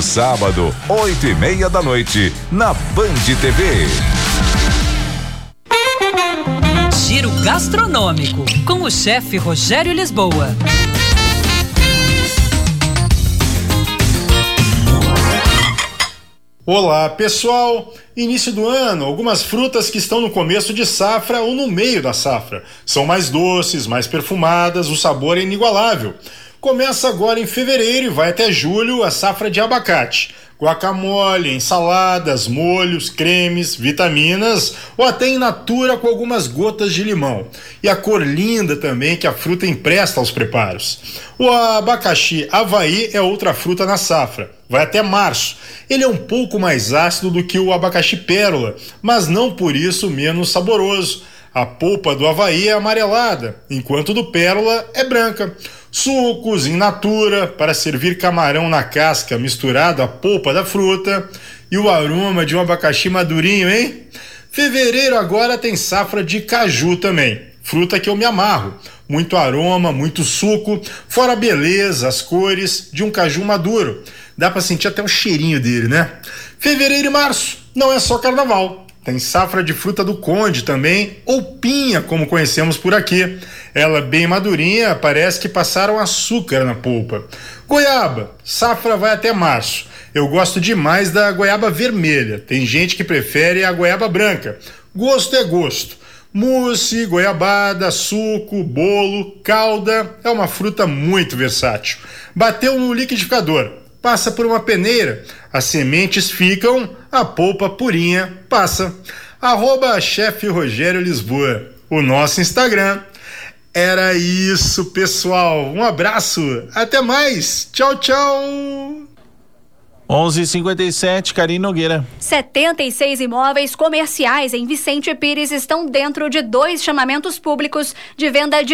Todo sábado, oito e meia da noite, na Band TV. Giro gastronômico com o chefe Rogério Lisboa. Olá, pessoal! Início do ano, algumas frutas que estão no começo de safra ou no meio da safra. São mais doces, mais perfumadas, o sabor é inigualável. Começa agora em fevereiro e vai até julho a safra de abacate. Guacamole, ensaladas, molhos, cremes, vitaminas ou até em natura com algumas gotas de limão. E a cor linda também que a fruta empresta aos preparos. O abacaxi Havaí é outra fruta na safra. Vai até março. Ele é um pouco mais ácido do que o abacaxi pérola, mas não por isso menos saboroso. A polpa do Havaí é amarelada, enquanto do pérola é branca. Sucos in natura para servir camarão na casca misturado à polpa da fruta e o aroma de um abacaxi madurinho, hein? Fevereiro agora tem safra de caju também, fruta que eu me amarro. Muito aroma, muito suco, fora a beleza, as cores de um caju maduro. Dá para sentir até o cheirinho dele, né? Fevereiro e março não é só carnaval. Tem safra de fruta do conde também, ou pinha, como conhecemos por aqui. Ela bem madurinha, parece que passaram açúcar na polpa. Goiaba, safra vai até março. Eu gosto demais da goiaba vermelha. Tem gente que prefere a goiaba branca. Gosto é gosto. Mousse, goiabada, suco, bolo, calda, é uma fruta muito versátil. Bateu no liquidificador, passa por uma peneira, as sementes ficam, a polpa purinha passa. Arroba chefe Rogério Lisboa, o nosso Instagram. Era isso, pessoal. Um abraço, até mais. Tchau, tchau. 11:57 Karine Nogueira. 76 imóveis comerciais em Vicente Pires estão dentro de dois chamamentos públicos de venda de